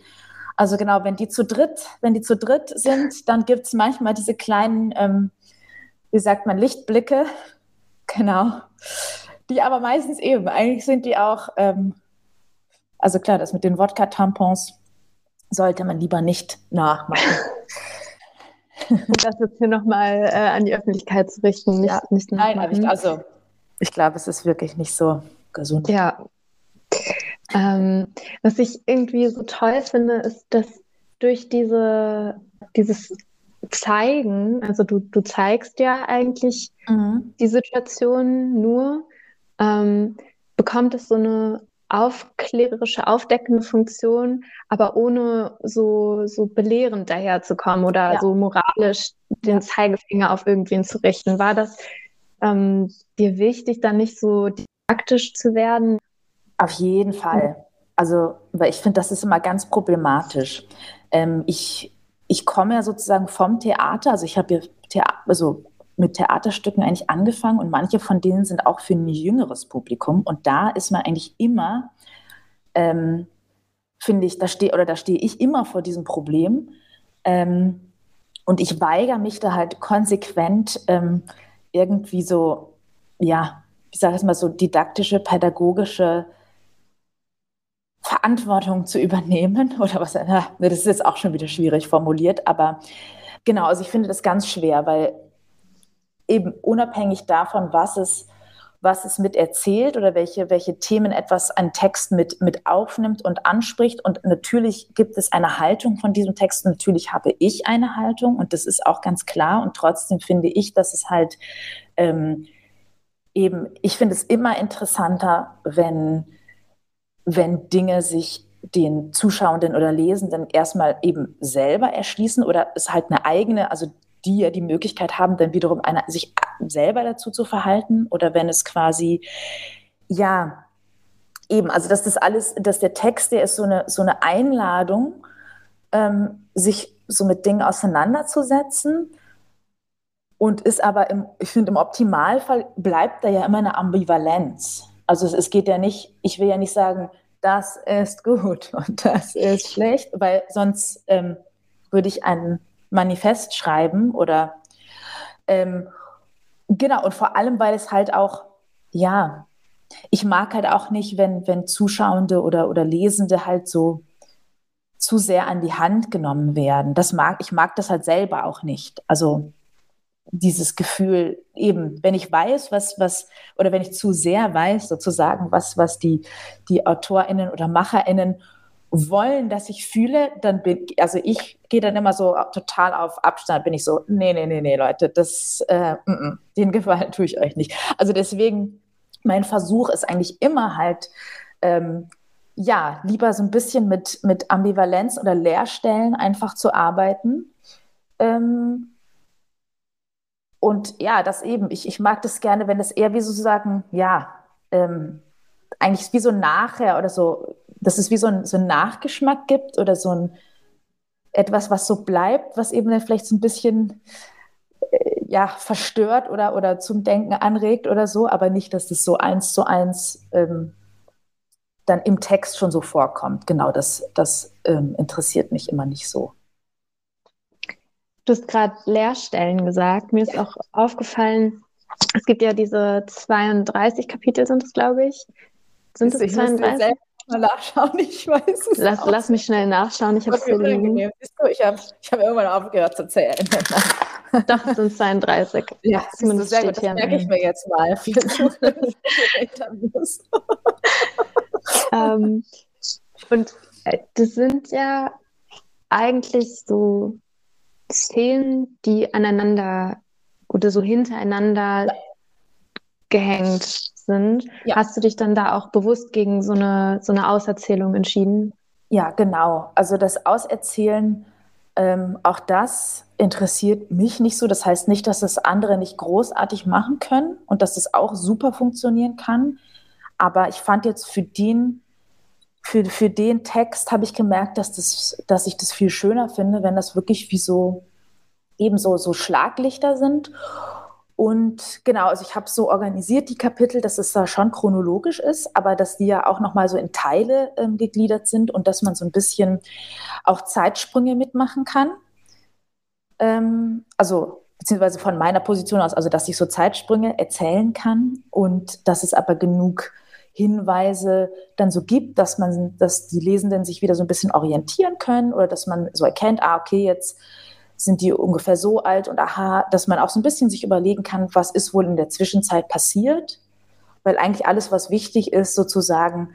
C: also genau, wenn die zu dritt, wenn die zu dritt sind, dann gibt es manchmal diese kleinen, ähm, wie sagt man, Lichtblicke, genau, die aber meistens eben, eigentlich sind die auch, ähm, also klar, das mit den Wodka-Tampons sollte man lieber nicht nachmachen.
D: Und das jetzt hier nochmal äh, an die Öffentlichkeit zu richten, nicht,
C: ja.
D: nicht
C: Nein, ich, also ich glaube, es ist wirklich nicht so gesund.
D: Ja. Ähm, was ich irgendwie so toll finde, ist, dass durch diese, dieses zeigen, also du, du zeigst ja eigentlich mhm. die Situation nur, ähm, bekommt es so eine aufklärerische, aufdeckende Funktion, aber ohne so, so belehrend daherzukommen oder ja. so moralisch den Zeigefinger auf irgendwen zu richten. War das ähm, dir wichtig, dann nicht so didaktisch zu werden?
C: Auf jeden Fall. Also, weil ich finde, das ist immer ganz problematisch. Ähm, ich ich komme ja sozusagen vom Theater, also ich habe ja Thea also mit Theaterstücken eigentlich angefangen und manche von denen sind auch für ein jüngeres Publikum und da ist man eigentlich immer, ähm, finde ich, da stehe oder da stehe ich immer vor diesem Problem ähm, und ich weigere mich da halt konsequent ähm, irgendwie so, ja, ich sage es mal so didaktische, pädagogische Verantwortung zu übernehmen oder was, na, das ist jetzt auch schon wieder schwierig formuliert, aber genau, also ich finde das ganz schwer, weil eben unabhängig davon, was es, was es mit erzählt oder welche, welche Themen etwas ein Text mit, mit aufnimmt und anspricht. Und natürlich gibt es eine Haltung von diesem Text. Natürlich habe ich eine Haltung und das ist auch ganz klar. Und trotzdem finde ich, dass es halt ähm, eben, ich finde es immer interessanter, wenn wenn Dinge sich den Zuschauenden oder Lesenden erstmal eben selber erschließen oder es halt eine eigene, also die ja die Möglichkeit haben, dann wiederum eine, sich selber dazu zu verhalten oder wenn es quasi, ja, eben, also dass das alles, dass der Text, der ist so eine, so eine Einladung, ähm, sich so mit Dingen auseinanderzusetzen und ist aber, im, ich finde, im Optimalfall bleibt da ja immer eine Ambivalenz. Also es, es geht ja nicht, ich will ja nicht sagen, das ist gut und das ist schlecht, weil sonst ähm, würde ich ein Manifest schreiben oder ähm, genau, und vor allem, weil es halt auch, ja, ich mag halt auch nicht, wenn, wenn Zuschauende oder, oder Lesende halt so zu sehr an die Hand genommen werden. Das mag, ich mag das halt selber auch nicht. Also dieses Gefühl, eben, wenn ich weiß, was, was, oder wenn ich zu sehr weiß, sozusagen, was, was die, die AutorInnen oder MacherInnen wollen, dass ich fühle, dann bin also ich gehe dann immer so total auf Abstand, bin ich so, nee, nee, nee, nee, Leute, das, äh, m -m, den Gefallen tue ich euch nicht. Also deswegen, mein Versuch ist eigentlich immer halt, ähm, ja, lieber so ein bisschen mit, mit Ambivalenz oder Leerstellen einfach zu arbeiten. Ähm, und ja, das eben, ich, ich mag das gerne, wenn es eher wie sozusagen, ja, ähm, eigentlich wie so nachher oder so, dass es wie so ein, so ein Nachgeschmack gibt oder so ein etwas, was so bleibt, was eben dann vielleicht so ein bisschen äh, ja, verstört oder, oder zum Denken anregt oder so, aber nicht, dass das so eins zu eins ähm, dann im Text schon so vorkommt. Genau, das, das ähm, interessiert mich immer nicht so.
D: Du hast gerade Lehrstellen gesagt. Mir ist auch aufgefallen, es gibt ja diese 32 Kapitel, sind es, glaube ich. Sind es 32?
C: mal nachschauen, ich weiß es
D: lass, lass mich schnell nachschauen, ich habe es liegen.
C: Ich habe ich hab irgendwann aufgehört zu zählen.
D: Doch, es sind 32.
C: Ja, zumindest sehr gut. Das merke ich mir jetzt mal.
D: ähm, und äh, das sind ja eigentlich so Szenen, die aneinander oder so hintereinander gehängt sind. Ja. Hast du dich dann da auch bewusst gegen so eine, so eine Auserzählung entschieden?
C: Ja, genau. Also das Auserzählen, ähm, auch das interessiert mich nicht so. Das heißt nicht, dass das andere nicht großartig machen können und dass das auch super funktionieren kann. Aber ich fand jetzt für den, für, für den Text habe ich gemerkt, dass, das, dass ich das viel schöner finde, wenn das wirklich wie so eben so, so Schlaglichter sind. Und genau, also ich habe so organisiert die Kapitel, dass es da schon chronologisch ist, aber dass die ja auch nochmal so in Teile ähm, gegliedert sind und dass man so ein bisschen auch Zeitsprünge mitmachen kann. Ähm, also beziehungsweise von meiner Position aus, also dass ich so Zeitsprünge erzählen kann und dass es aber genug Hinweise dann so gibt, dass man, dass die Lesenden sich wieder so ein bisschen orientieren können oder dass man so erkennt, ah, okay, jetzt sind die ungefähr so alt und aha, dass man auch so ein bisschen sich überlegen kann, was ist wohl in der Zwischenzeit passiert, weil eigentlich alles, was wichtig ist, sozusagen,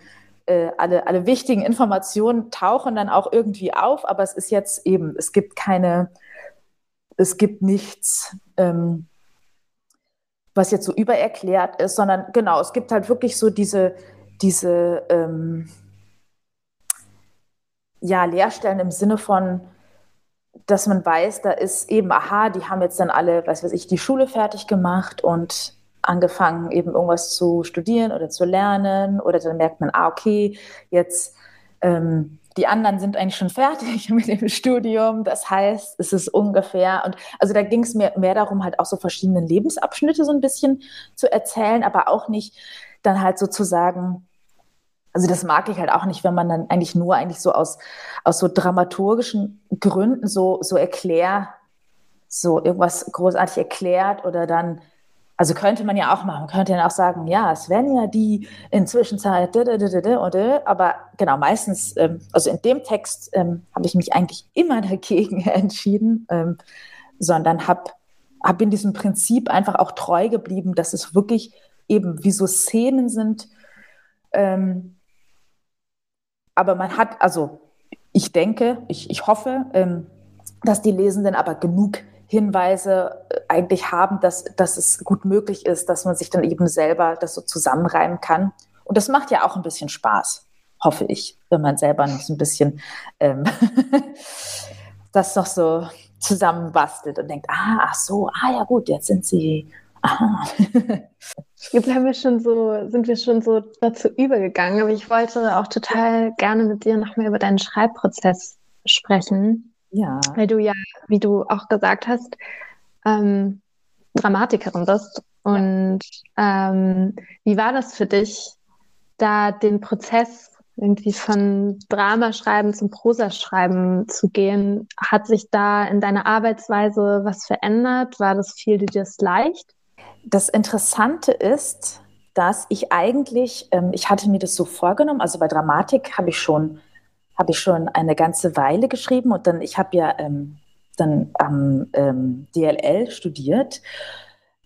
C: äh, alle, alle wichtigen Informationen tauchen dann auch irgendwie auf, aber es ist jetzt eben, es gibt keine, es gibt nichts, ähm, was jetzt so übererklärt ist, sondern genau, es gibt halt wirklich so diese, diese ähm, ja, Leerstellen im Sinne von, dass man weiß, da ist eben, aha, die haben jetzt dann alle, was weiß ich, die Schule fertig gemacht und angefangen, eben irgendwas zu studieren oder zu lernen. Oder dann merkt man, ah, okay, jetzt ähm, die anderen sind eigentlich schon fertig mit dem Studium. Das heißt, es ist ungefähr, und also da ging es mir mehr darum, halt auch so verschiedene Lebensabschnitte so ein bisschen zu erzählen, aber auch nicht dann halt sozusagen also das mag ich halt auch nicht, wenn man dann eigentlich nur eigentlich so aus, aus so dramaturgischen Gründen so, so erklärt, so irgendwas großartig erklärt oder dann, also könnte man ja auch machen, man könnte dann auch sagen, ja, es werden ja die inzwischen Zeit, aber genau, meistens, ähm, also in dem Text ähm, habe ich mich eigentlich immer dagegen entschieden, ähm, sondern habe hab in diesem Prinzip einfach auch treu geblieben, dass es wirklich eben wie so Szenen sind, aber man hat, also ich denke, ich, ich hoffe, dass die Lesenden aber genug Hinweise äh, eigentlich haben, dass, dass es gut möglich ist, dass man sich dann eben selber das so zusammenreimen kann. Und das macht ja auch ein bisschen Spaß, hoffe ich, wenn man selber noch so ein bisschen ähm, das noch so zusammenbastelt und denkt, ah, ach so, ah ja gut, jetzt sind sie.
D: Jetzt haben wir schon so, sind wir schon so dazu übergegangen, aber ich wollte auch total gerne mit dir noch mehr über deinen Schreibprozess sprechen.
C: Ja.
D: Weil du ja, wie du auch gesagt hast, ähm, Dramatikerin bist. Und ja. ähm, wie war das für dich, da den Prozess irgendwie von Dramaschreiben zum Prosaschreiben zu gehen? Hat sich da in deiner Arbeitsweise was verändert? War das viel dir das leicht?
C: das Interessante ist, dass ich eigentlich, ähm, ich hatte mir das so vorgenommen, also bei Dramatik habe ich schon, habe ich schon eine ganze Weile geschrieben und dann, ich habe ja ähm, dann am ähm, DLL studiert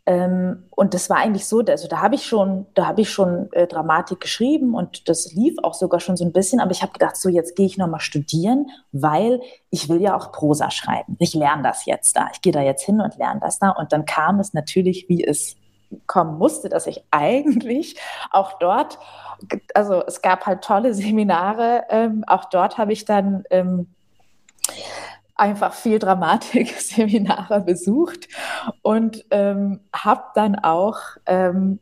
C: ähm, und das war eigentlich so, also da habe ich schon, da habe ich schon äh, Dramatik geschrieben und das lief auch sogar schon so ein bisschen, aber ich habe gedacht, so jetzt gehe ich nochmal studieren, weil ich will ja auch Prosa schreiben. Ich lerne das jetzt da. Ich gehe da jetzt hin und lerne das da. Und dann kam es natürlich, wie es kommen musste, dass ich eigentlich auch dort, also es gab halt tolle Seminare, ähm, auch dort habe ich dann ähm, einfach viel Dramatik-Seminare besucht und ähm, habe dann auch, ähm,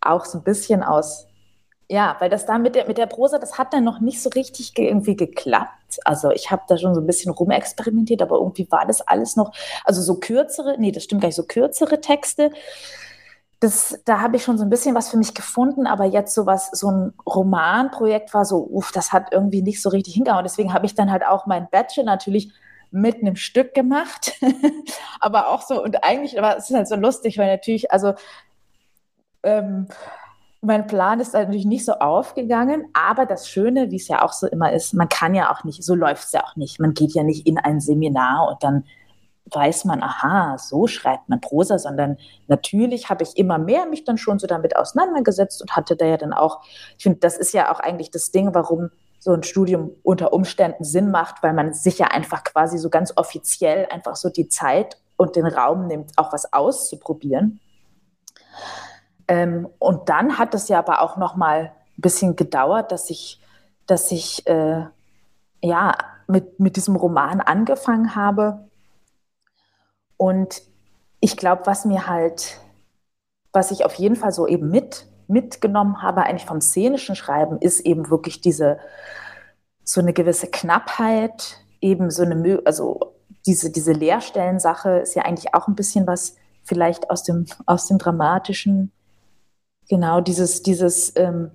C: auch so ein bisschen aus, ja, weil das da mit der, mit der Prosa, das hat dann noch nicht so richtig ge irgendwie geklappt. Also ich habe da schon so ein bisschen rumexperimentiert, aber irgendwie war das alles noch, also so kürzere, nee, das stimmt gar nicht, so kürzere Texte. Das, da habe ich schon so ein bisschen was für mich gefunden, aber jetzt so was, so ein Romanprojekt war so, uff, das hat irgendwie nicht so richtig hingehauen. Deswegen habe ich dann halt auch mein Bachelor natürlich mitten im Stück gemacht. aber auch so, und eigentlich, aber es halt so lustig, weil natürlich, also ähm, mein Plan ist natürlich nicht so aufgegangen, aber das Schöne, wie es ja auch so immer ist, man kann ja auch nicht, so läuft es ja auch nicht. Man geht ja nicht in ein Seminar und dann weiß man, aha, so schreibt man Prosa, sondern natürlich habe ich immer mehr mich dann schon so damit auseinandergesetzt und hatte da ja dann auch, ich finde, das ist ja auch eigentlich das Ding, warum so ein Studium unter Umständen Sinn macht, weil man sich ja einfach quasi so ganz offiziell einfach so die Zeit und den Raum nimmt, auch was auszuprobieren. Ähm, und dann hat es ja aber auch noch mal ein bisschen gedauert, dass ich, dass ich äh, ja mit, mit diesem Roman angefangen habe. Und ich glaube, was mir halt, was ich auf jeden Fall so eben mit, mitgenommen habe, eigentlich vom szenischen Schreiben, ist eben wirklich diese, so eine gewisse Knappheit, eben so eine, also diese, diese Leerstellensache ist ja eigentlich auch ein bisschen was vielleicht aus dem, aus dem Dramatischen Genau, dieses, dieses ähm,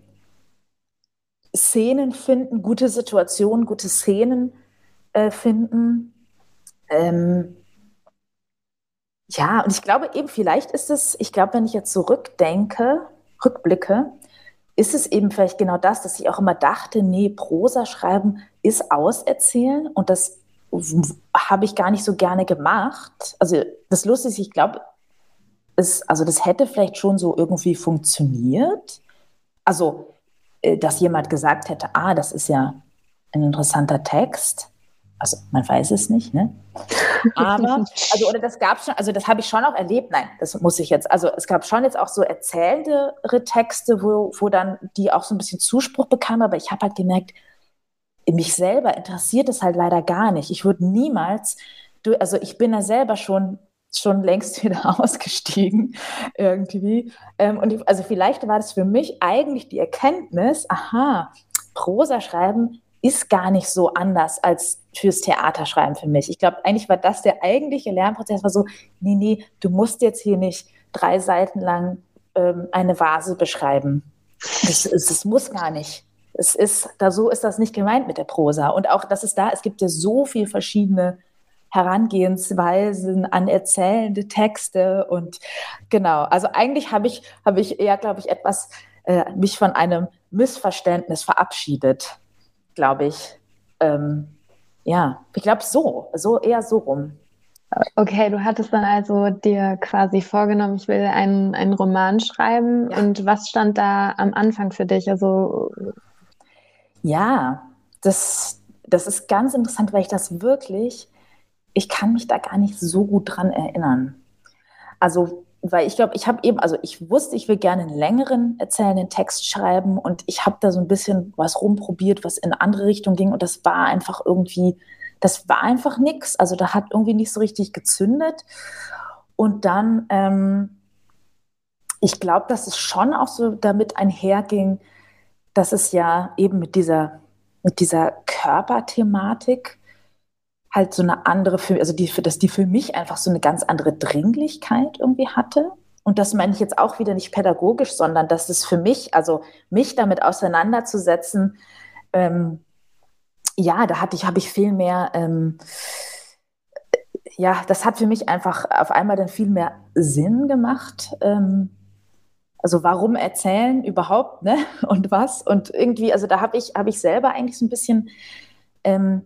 C: Szenen finden, gute Situationen, gute Szenen äh, finden. Ähm, ja, und ich glaube eben, vielleicht ist es, ich glaube, wenn ich jetzt zurückdenke, rückblicke, ist es eben vielleicht genau das, dass ich auch immer dachte, nee, Prosa schreiben ist auserzählen und das habe ich gar nicht so gerne gemacht. Also das Lustige ist, ich glaube, es, also das hätte vielleicht schon so irgendwie funktioniert. Also, äh, dass jemand gesagt hätte, ah, das ist ja ein interessanter Text. Also man weiß es nicht, ne? Aber, also, oder das gab schon, also das habe ich schon auch erlebt, nein, das muss ich jetzt, also es gab schon jetzt auch so erzählendere Texte, wo, wo dann die auch so ein bisschen Zuspruch bekamen, aber ich habe halt gemerkt, mich selber interessiert es halt leider gar nicht. Ich würde niemals, also ich bin ja selber schon schon längst wieder ausgestiegen irgendwie. Ähm, und also vielleicht war das für mich eigentlich die Erkenntnis, aha, Prosa schreiben ist gar nicht so anders als fürs Theaterschreiben für mich. Ich glaube, eigentlich war das der eigentliche Lernprozess, war so, nee, nee, du musst jetzt hier nicht drei Seiten lang ähm, eine Vase beschreiben. Das, das muss gar nicht. Es ist, da so ist das nicht gemeint mit der Prosa. Und auch, dass es da, es gibt ja so viele verschiedene Herangehensweisen an erzählende Texte und genau, also eigentlich habe ich, habe ich eher, glaube ich, etwas äh, mich von einem Missverständnis verabschiedet, glaube ich. Ähm, ja, ich glaube so, so eher so rum.
D: Okay, du hattest dann also dir quasi vorgenommen, ich will einen, einen Roman schreiben. Ja. Und was stand da am Anfang für dich? Also
C: ja, das, das ist ganz interessant, weil ich das wirklich ich kann mich da gar nicht so gut dran erinnern. Also, weil ich glaube, ich habe eben, also ich wusste, ich will gerne einen längeren erzählenden Text schreiben und ich habe da so ein bisschen was rumprobiert, was in andere Richtungen ging und das war einfach irgendwie, das war einfach nichts. Also da hat irgendwie nicht so richtig gezündet. Und dann, ähm, ich glaube, dass es schon auch so damit einherging, dass es ja eben mit dieser, mit dieser Körperthematik halt so eine andere, also die, dass die für mich einfach so eine ganz andere Dringlichkeit irgendwie hatte. Und das meine ich jetzt auch wieder nicht pädagogisch, sondern dass es für mich, also mich damit auseinanderzusetzen, ähm, ja, da hatte ich, habe ich viel mehr, ähm, ja, das hat für mich einfach auf einmal dann viel mehr Sinn gemacht. Ähm, also warum erzählen überhaupt, ne? Und was? Und irgendwie, also da habe ich, habe ich selber eigentlich so ein bisschen ähm,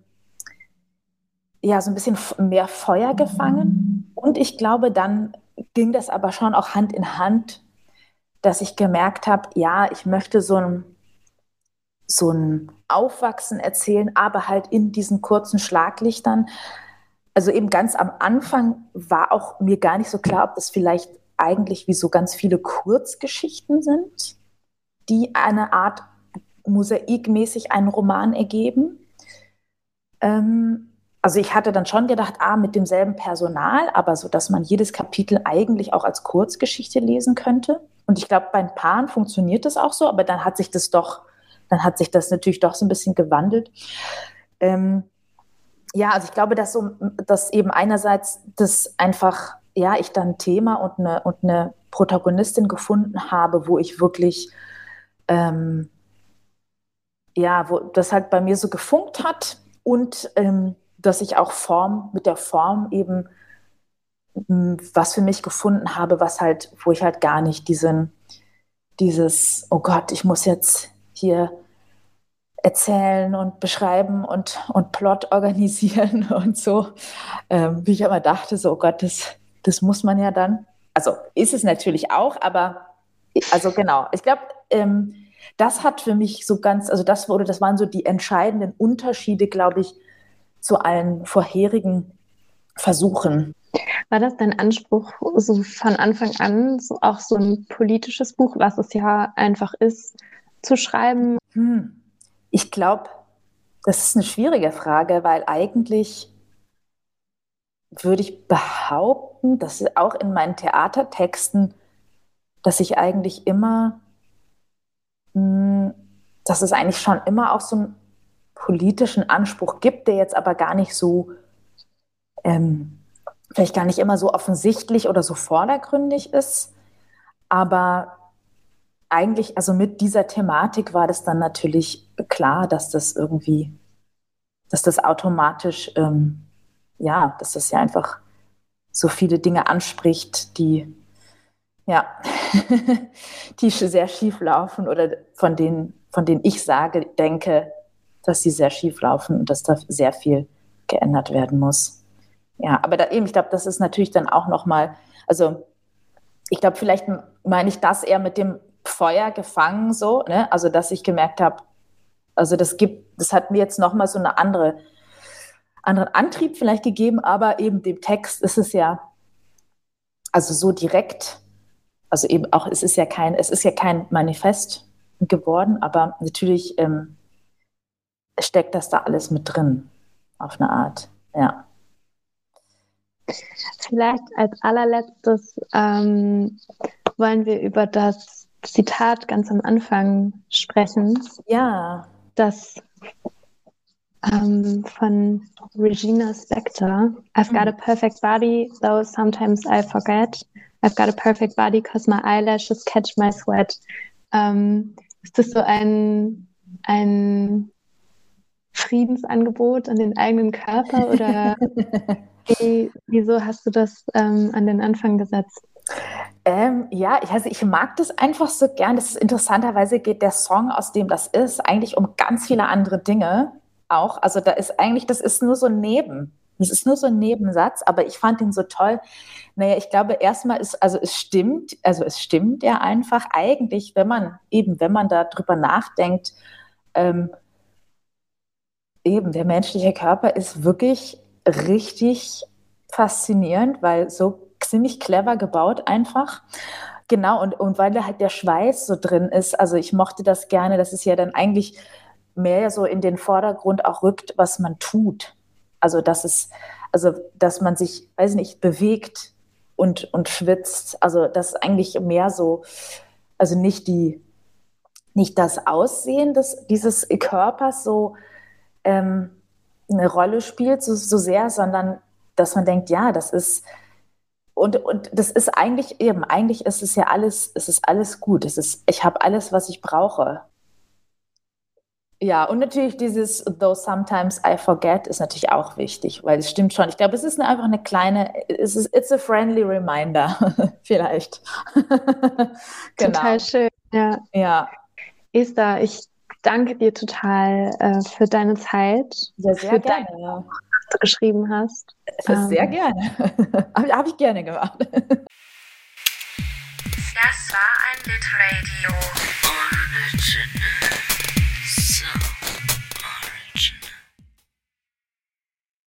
C: ja so ein bisschen mehr Feuer gefangen. Und ich glaube, dann ging das aber schon auch Hand in Hand, dass ich gemerkt habe, ja, ich möchte so ein, so ein Aufwachsen erzählen, aber halt in diesen kurzen Schlaglichtern. Also eben ganz am Anfang war auch mir gar nicht so klar, ob das vielleicht eigentlich wie so ganz viele Kurzgeschichten sind, die eine Art mosaikmäßig einen Roman ergeben. Ähm, also ich hatte dann schon gedacht, ah, mit demselben Personal, aber so, dass man jedes Kapitel eigentlich auch als Kurzgeschichte lesen könnte. Und ich glaube, bei ein Paaren funktioniert das auch so, aber dann hat sich das doch, dann hat sich das natürlich doch so ein bisschen gewandelt. Ähm, ja, also ich glaube, dass so, dass eben einerseits das einfach, ja, ich dann ein Thema und eine, und eine Protagonistin gefunden habe, wo ich wirklich, ähm, ja, wo das halt bei mir so gefunkt hat und ähm, dass ich auch Form mit der Form eben hm, was für mich gefunden habe, was halt, wo ich halt gar nicht diesen, dieses, oh Gott, ich muss jetzt hier erzählen und beschreiben und, und Plot organisieren und so, ähm, wie ich immer dachte, so, oh Gott, das, das muss man ja dann. Also ist es natürlich auch, aber also genau, ich glaube, ähm, das hat für mich so ganz, also das wurde, das waren so die entscheidenden Unterschiede, glaube ich, zu allen vorherigen Versuchen.
D: War das dein Anspruch, so von Anfang an so auch so ein politisches Buch, was es ja einfach ist, zu schreiben?
C: Hm. Ich glaube, das ist eine schwierige Frage, weil eigentlich würde ich behaupten, dass auch in meinen Theatertexten, dass ich eigentlich immer, hm, dass es eigentlich schon immer auch so einen politischen Anspruch gibt, der jetzt aber gar nicht so, ähm, vielleicht gar nicht immer so offensichtlich oder so vordergründig ist. Aber eigentlich, also mit dieser Thematik war das dann natürlich klar, dass das irgendwie, dass das automatisch, ähm, ja, dass das ja einfach so viele Dinge anspricht, die, ja, die sehr schief laufen oder von denen, von denen ich sage, denke, dass sie sehr schief laufen und dass da sehr viel geändert werden muss. Ja, aber da eben, ich glaube, das ist natürlich dann auch nochmal, also ich glaube, vielleicht meine ich das eher mit dem Feuer gefangen, so, ne? Also, dass ich gemerkt habe, also das gibt, das hat mir jetzt nochmal so eine andere, anderen Antrieb vielleicht gegeben, aber eben dem Text ist es ja, also so direkt, also eben auch, es ist ja kein, es ist ja kein Manifest geworden, aber natürlich ähm, steckt das da alles mit drin, auf eine Art, ja.
D: Vielleicht als allerletztes ähm, wollen wir über das Zitat ganz am Anfang sprechen.
C: Ja.
D: Das ähm, von Regina Spector. I've got a perfect body, though sometimes I forget. I've got a perfect body because my eyelashes catch my sweat. Ähm, ist das so ein, ein Friedensangebot an den eigenen Körper oder wie, wieso hast du das ähm, an den Anfang gesetzt?
C: Ähm, ja, ich, also ich mag das einfach so gern. Das ist interessanterweise geht der Song, aus dem das ist, eigentlich um ganz viele andere Dinge auch. Also da ist eigentlich, das ist nur so ein Neben. Das ist nur so ein Nebensatz, aber ich fand ihn so toll. Naja, ich glaube, erstmal ist, also es stimmt, also es stimmt ja einfach eigentlich, wenn man eben, wenn man darüber nachdenkt, ähm, eben der menschliche Körper ist wirklich richtig faszinierend, weil so ziemlich clever gebaut einfach. Genau, und, und weil da halt der Schweiß so drin ist, also ich mochte das gerne, dass es ja dann eigentlich mehr so in den Vordergrund auch rückt, was man tut. Also dass es, also dass man sich, weiß nicht, bewegt und, und schwitzt. Also das ist eigentlich mehr so, also nicht die, nicht das Aussehen des, dieses Körpers so ähm, eine Rolle spielt, so, so sehr, sondern dass man denkt, ja, das ist, und, und das ist eigentlich eben, eigentlich ist es ja alles, es ist alles gut. Es ist, ich habe alles, was ich brauche. Ja, und natürlich dieses Though sometimes I forget ist natürlich auch wichtig, weil es stimmt schon. Ich glaube, es ist einfach eine kleine, es ist, it's a friendly reminder, vielleicht.
D: genau. Total schön, ja.
C: Ja.
D: Esther, ich danke dir total äh, für deine Zeit.
C: Sehr, sehr
D: für
C: gerne. Dein,
D: du geschrieben hast.
C: Ähm, sehr gerne. Habe hab ich gerne gemacht.
A: Das war ein Litradio Original.